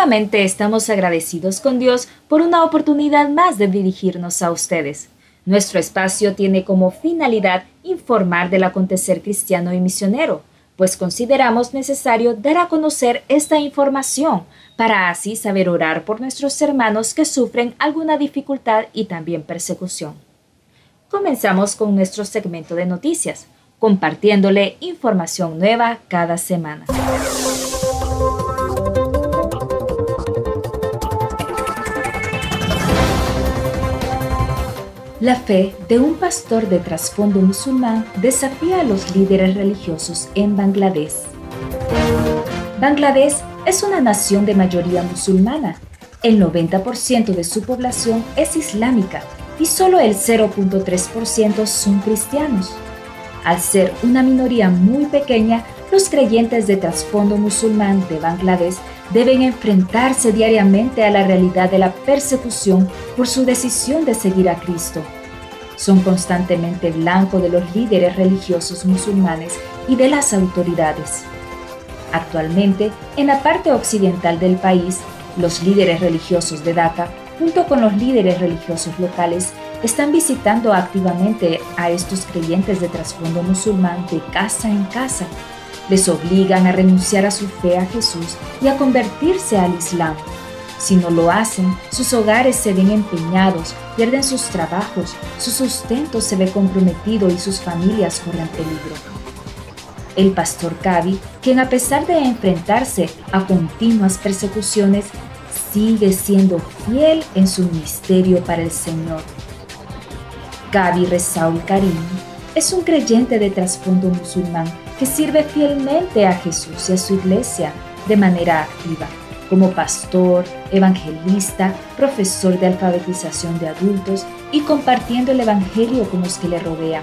Nuevamente estamos agradecidos con Dios por una oportunidad más de dirigirnos a ustedes. Nuestro espacio tiene como finalidad informar del acontecer cristiano y misionero, pues consideramos necesario dar a conocer esta información para así saber orar por nuestros hermanos que sufren alguna dificultad y también persecución. Comenzamos con nuestro segmento de noticias, compartiéndole información nueva cada semana. La fe de un pastor de trasfondo musulmán desafía a los líderes religiosos en Bangladesh. Bangladesh es una nación de mayoría musulmana. El 90% de su población es islámica y solo el 0.3% son cristianos. Al ser una minoría muy pequeña, los creyentes de trasfondo musulmán de Bangladesh deben enfrentarse diariamente a la realidad de la persecución por su decisión de seguir a Cristo. Son constantemente blanco de los líderes religiosos musulmanes y de las autoridades. Actualmente, en la parte occidental del país, los líderes religiosos de Dhaka, junto con los líderes religiosos locales, están visitando activamente a estos creyentes de trasfondo musulmán de casa en casa les obligan a renunciar a su fe a Jesús y a convertirse al Islam. Si no lo hacen, sus hogares se ven empeñados, pierden sus trabajos, su sustento se ve comprometido y sus familias corren peligro. El pastor Kavi, quien a pesar de enfrentarse a continuas persecuciones, sigue siendo fiel en su ministerio para el Señor. Kavi Rezaul Karim es un creyente de trasfondo musulmán que sirve fielmente a Jesús y a su iglesia de manera activa, como pastor, evangelista, profesor de alfabetización de adultos y compartiendo el Evangelio con los que le rodean.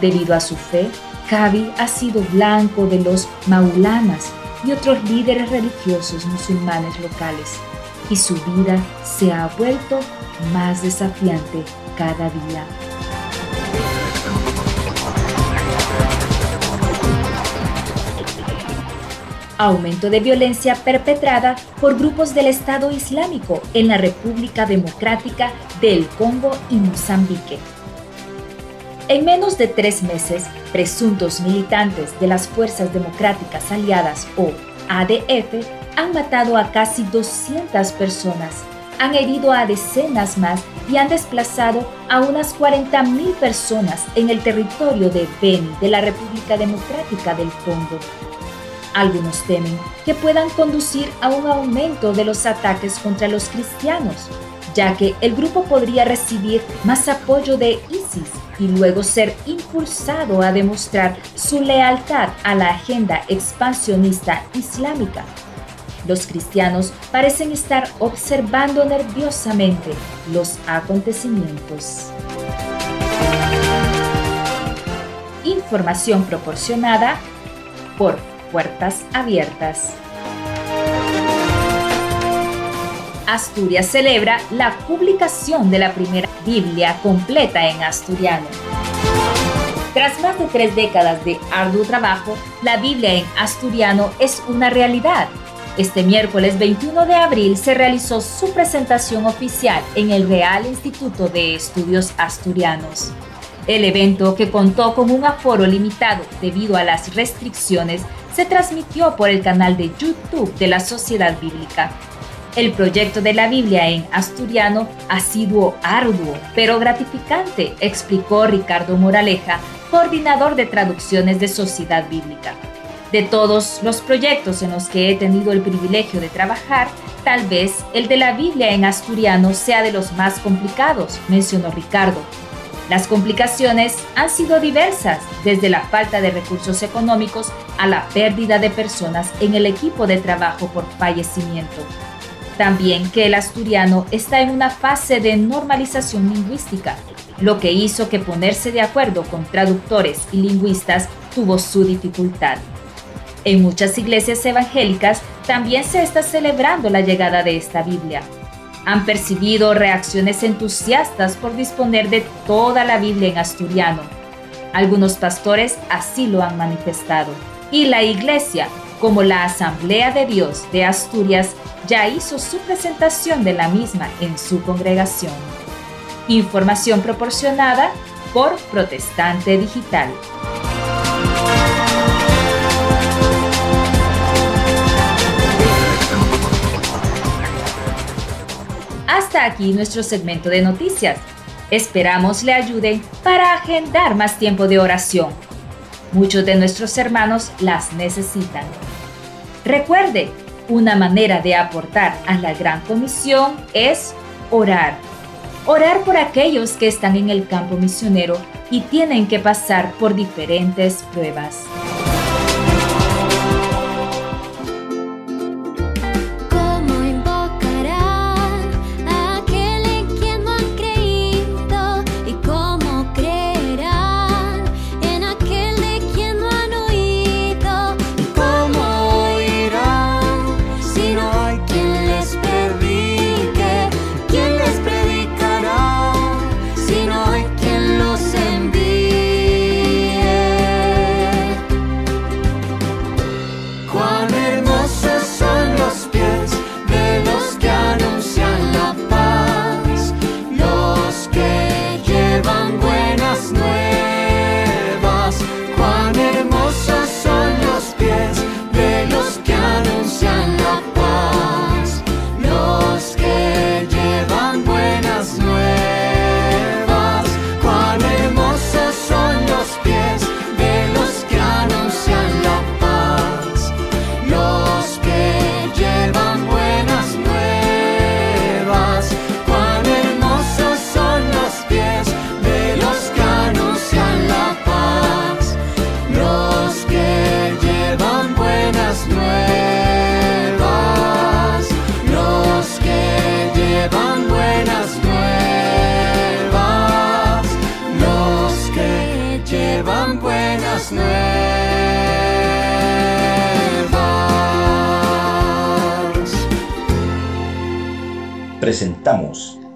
Debido a su fe, Kavi ha sido blanco de los maulanas y otros líderes religiosos musulmanes locales, y su vida se ha vuelto más desafiante cada día. Aumento de violencia perpetrada por grupos del Estado Islámico en la República Democrática del Congo y Mozambique. En menos de tres meses, presuntos militantes de las Fuerzas Democráticas Aliadas o ADF han matado a casi 200 personas, han herido a decenas más y han desplazado a unas 40.000 personas en el territorio de Beni de la República Democrática del Congo. Algunos temen que puedan conducir a un aumento de los ataques contra los cristianos, ya que el grupo podría recibir más apoyo de ISIS y luego ser impulsado a demostrar su lealtad a la agenda expansionista islámica. Los cristianos parecen estar observando nerviosamente los acontecimientos. Información proporcionada por puertas abiertas. Asturias celebra la publicación de la primera Biblia completa en asturiano. Tras más de tres décadas de arduo trabajo, la Biblia en asturiano es una realidad. Este miércoles 21 de abril se realizó su presentación oficial en el Real Instituto de Estudios Asturianos. El evento, que contó con un aforo limitado debido a las restricciones, se transmitió por el canal de YouTube de la Sociedad Bíblica. El proyecto de la Biblia en asturiano ha arduo, pero gratificante, explicó Ricardo Moraleja, coordinador de traducciones de Sociedad Bíblica. De todos los proyectos en los que he tenido el privilegio de trabajar, tal vez el de la Biblia en asturiano sea de los más complicados, mencionó Ricardo, las complicaciones han sido diversas, desde la falta de recursos económicos a la pérdida de personas en el equipo de trabajo por fallecimiento. También que el asturiano está en una fase de normalización lingüística, lo que hizo que ponerse de acuerdo con traductores y lingüistas tuvo su dificultad. En muchas iglesias evangélicas también se está celebrando la llegada de esta Biblia han percibido reacciones entusiastas por disponer de toda la Biblia en asturiano. Algunos pastores así lo han manifestado. Y la iglesia, como la Asamblea de Dios de Asturias, ya hizo su presentación de la misma en su congregación. Información proporcionada por Protestante Digital. Aquí nuestro segmento de noticias. Esperamos le ayuden para agendar más tiempo de oración. Muchos de nuestros hermanos las necesitan. Recuerde, una manera de aportar a la gran comisión es orar. Orar por aquellos que están en el campo misionero y tienen que pasar por diferentes pruebas.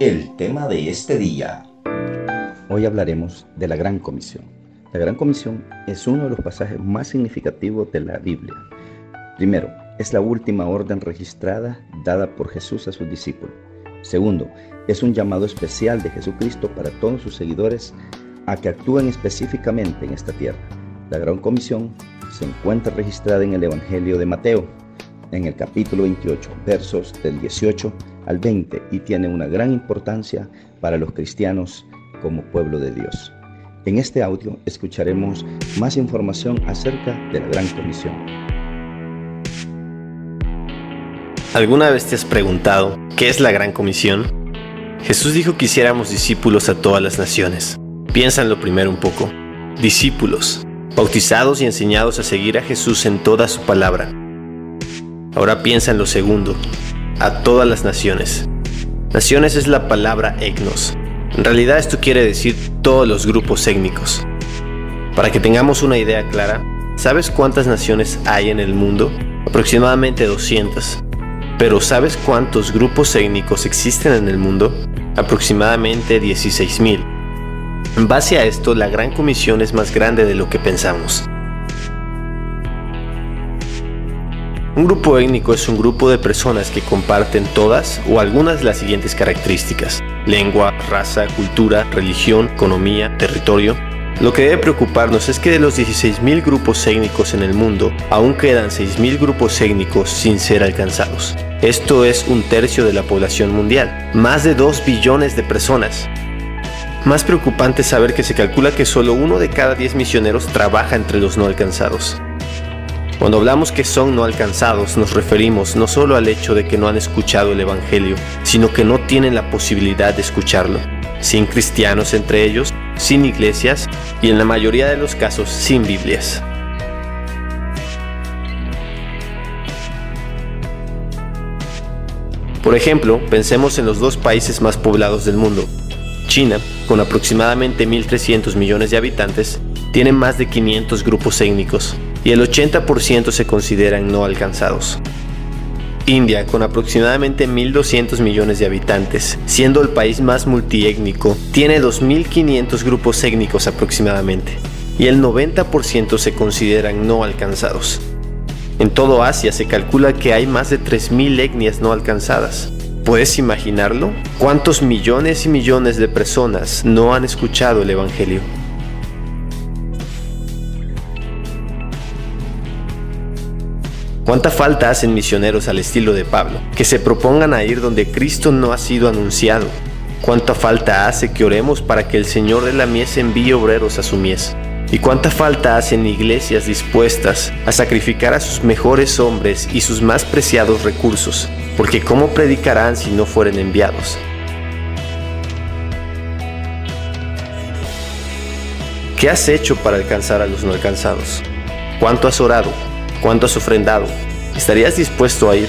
El tema de este día. Hoy hablaremos de la Gran Comisión. La Gran Comisión es uno de los pasajes más significativos de la Biblia. Primero, es la última orden registrada dada por Jesús a sus discípulos. Segundo, es un llamado especial de Jesucristo para todos sus seguidores a que actúen específicamente en esta tierra. La Gran Comisión se encuentra registrada en el Evangelio de Mateo, en el capítulo 28, versos del 18 al 20 y tiene una gran importancia para los cristianos como pueblo de Dios. En este audio escucharemos más información acerca de la Gran Comisión. ¿Alguna vez te has preguntado qué es la Gran Comisión? Jesús dijo que hiciéramos discípulos a todas las naciones. Piensa en lo primero un poco. Discípulos, bautizados y enseñados a seguir a Jesús en toda su palabra. Ahora piensa en lo segundo, a todas las naciones. Naciones es la palabra etnos. En realidad esto quiere decir todos los grupos étnicos. Para que tengamos una idea clara, ¿sabes cuántas naciones hay en el mundo? Aproximadamente 200. Pero ¿sabes cuántos grupos étnicos existen en el mundo? Aproximadamente 16.000. En base a esto, la Gran Comisión es más grande de lo que pensamos. Un grupo étnico es un grupo de personas que comparten todas o algunas de las siguientes características. Lengua, raza, cultura, religión, economía, territorio. Lo que debe preocuparnos es que de los 16.000 grupos étnicos en el mundo, aún quedan 6.000 grupos étnicos sin ser alcanzados. Esto es un tercio de la población mundial, más de 2 billones de personas. Más preocupante es saber que se calcula que solo uno de cada 10 misioneros trabaja entre los no alcanzados. Cuando hablamos que son no alcanzados, nos referimos no solo al hecho de que no han escuchado el Evangelio, sino que no tienen la posibilidad de escucharlo, sin cristianos entre ellos, sin iglesias y en la mayoría de los casos sin Biblias. Por ejemplo, pensemos en los dos países más poblados del mundo. China, con aproximadamente 1.300 millones de habitantes, tiene más de 500 grupos étnicos y el 80% se consideran no alcanzados. India, con aproximadamente 1.200 millones de habitantes, siendo el país más multiétnico, tiene 2.500 grupos étnicos aproximadamente, y el 90% se consideran no alcanzados. En todo Asia se calcula que hay más de 3.000 etnias no alcanzadas. ¿Puedes imaginarlo? ¿Cuántos millones y millones de personas no han escuchado el Evangelio? ¿Cuánta falta hacen misioneros al estilo de Pablo, que se propongan a ir donde Cristo no ha sido anunciado? ¿Cuánta falta hace que oremos para que el Señor de la mies envíe obreros a su mies? ¿Y cuánta falta hacen iglesias dispuestas a sacrificar a sus mejores hombres y sus más preciados recursos? Porque ¿cómo predicarán si no fueren enviados? ¿Qué has hecho para alcanzar a los no alcanzados? ¿Cuánto has orado? ¿Cuánto has ofrendado? ¿Estarías dispuesto a ir?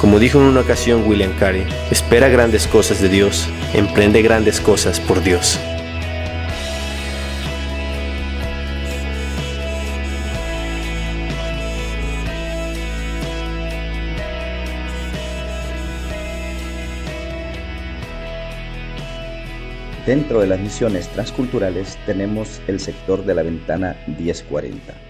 Como dijo en una ocasión William Carey, espera grandes cosas de Dios, emprende grandes cosas por Dios. Dentro de las misiones transculturales tenemos el sector de la ventana 1040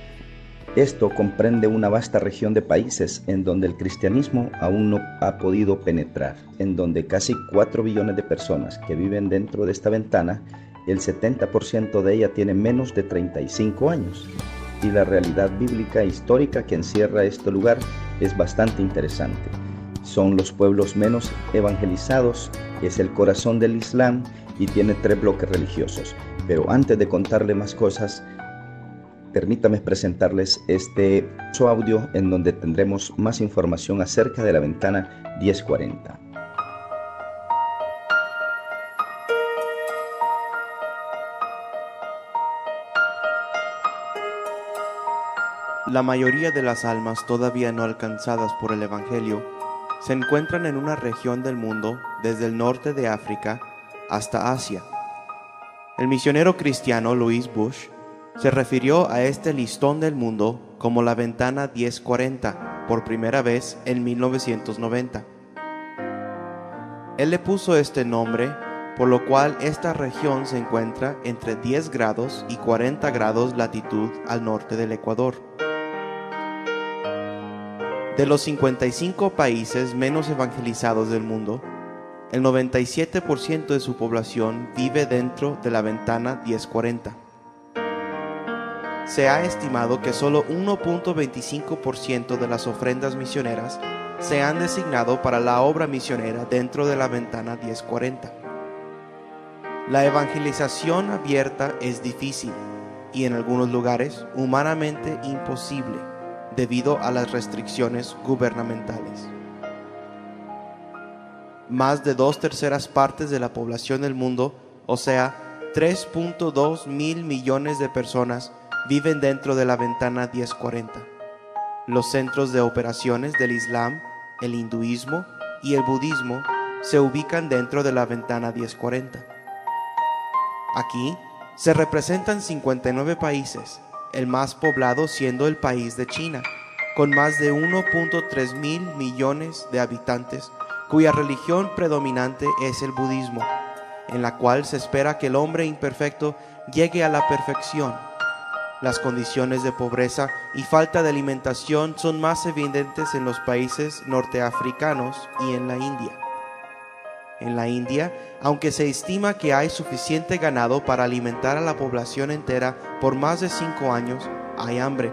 esto comprende una vasta región de países en donde el cristianismo aún no ha podido penetrar, en donde casi 4 billones de personas que viven dentro de esta ventana, el 70% de ella tiene menos de 35 años. Y la realidad bíblica e histórica que encierra este lugar es bastante interesante. Son los pueblos menos evangelizados, es el corazón del Islam y tiene tres bloques religiosos. Pero antes de contarle más cosas, permítame presentarles este audio en donde tendremos más información acerca de la ventana 1040. La mayoría de las almas todavía no alcanzadas por el Evangelio se encuentran en una región del mundo desde el norte de África hasta Asia. El misionero cristiano Louis Bush se refirió a este listón del mundo como la ventana 1040 por primera vez en 1990. Él le puso este nombre por lo cual esta región se encuentra entre 10 grados y 40 grados latitud al norte del Ecuador. De los 55 países menos evangelizados del mundo, el 97% de su población vive dentro de la ventana 1040 se ha estimado que solo 1.25% de las ofrendas misioneras se han designado para la obra misionera dentro de la ventana 1040. La evangelización abierta es difícil y en algunos lugares humanamente imposible debido a las restricciones gubernamentales. Más de dos terceras partes de la población del mundo, o sea, 3.2 mil millones de personas, viven dentro de la ventana 1040. Los centros de operaciones del Islam, el hinduismo y el budismo se ubican dentro de la ventana 1040. Aquí se representan 59 países, el más poblado siendo el país de China, con más de 1.3 mil millones de habitantes, cuya religión predominante es el budismo, en la cual se espera que el hombre imperfecto llegue a la perfección. Las condiciones de pobreza y falta de alimentación son más evidentes en los países norteafricanos y en la India. En la India, aunque se estima que hay suficiente ganado para alimentar a la población entera por más de cinco años, hay hambre,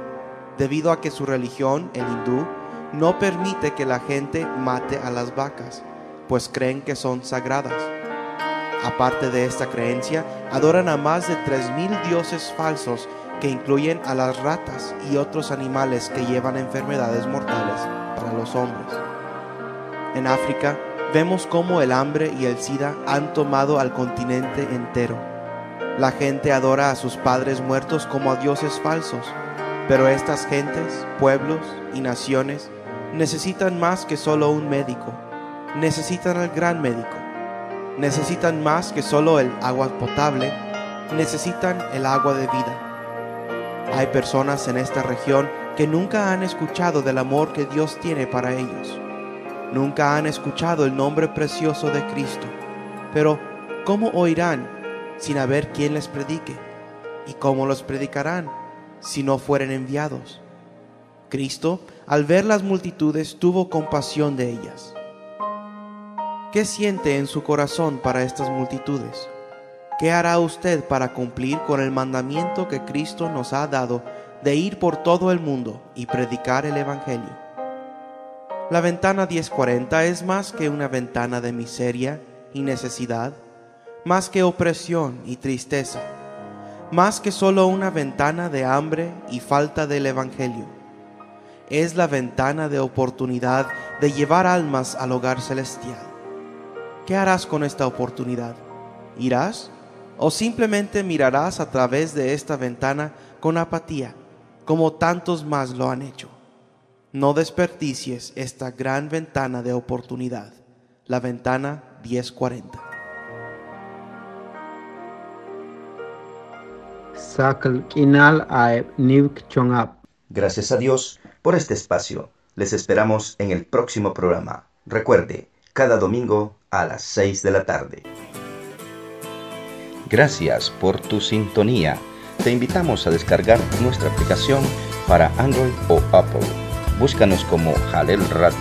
debido a que su religión, el hindú, no permite que la gente mate a las vacas, pues creen que son sagradas. Aparte de esta creencia, adoran a más de 3.000 dioses falsos que incluyen a las ratas y otros animales que llevan enfermedades mortales para los hombres. En África, vemos cómo el hambre y el SIDA han tomado al continente entero. La gente adora a sus padres muertos como a dioses falsos, pero estas gentes, pueblos y naciones necesitan más que solo un médico, necesitan al gran médico, necesitan más que solo el agua potable, necesitan el agua de vida. Hay personas en esta región que nunca han escuchado del amor que Dios tiene para ellos Nunca han escuchado el nombre precioso de Cristo. Pero, ¿cómo oirán sin haber quien les predique? ¿Y cómo los predicarán si no fueren enviados? Cristo, al ver las multitudes, tuvo compasión de ellas. ¿Qué siente en su corazón para estas multitudes? ¿Qué hará usted para cumplir con el mandamiento que Cristo nos ha dado de ir por todo el mundo y predicar el Evangelio? La ventana 1040 es más que una ventana de miseria y necesidad, más que opresión y tristeza, más que solo una ventana de hambre y falta del Evangelio. Es la ventana de oportunidad de llevar almas al hogar celestial. ¿Qué harás con esta oportunidad? ¿Irás? ¿O simplemente mirarás a través de esta ventana con apatía, como tantos más lo han hecho? No desperdicies esta gran ventana de oportunidad, la ventana 1040. Gracias a Dios por este espacio. Les esperamos en el próximo programa. Recuerde, cada domingo a las 6 de la tarde. Gracias por tu sintonía. Te invitamos a descargar nuestra aplicación para Android o Apple Búscanos como Jalel Radio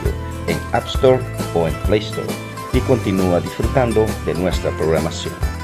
en App Store o en Play Store y continúa disfrutando de nuestra programación.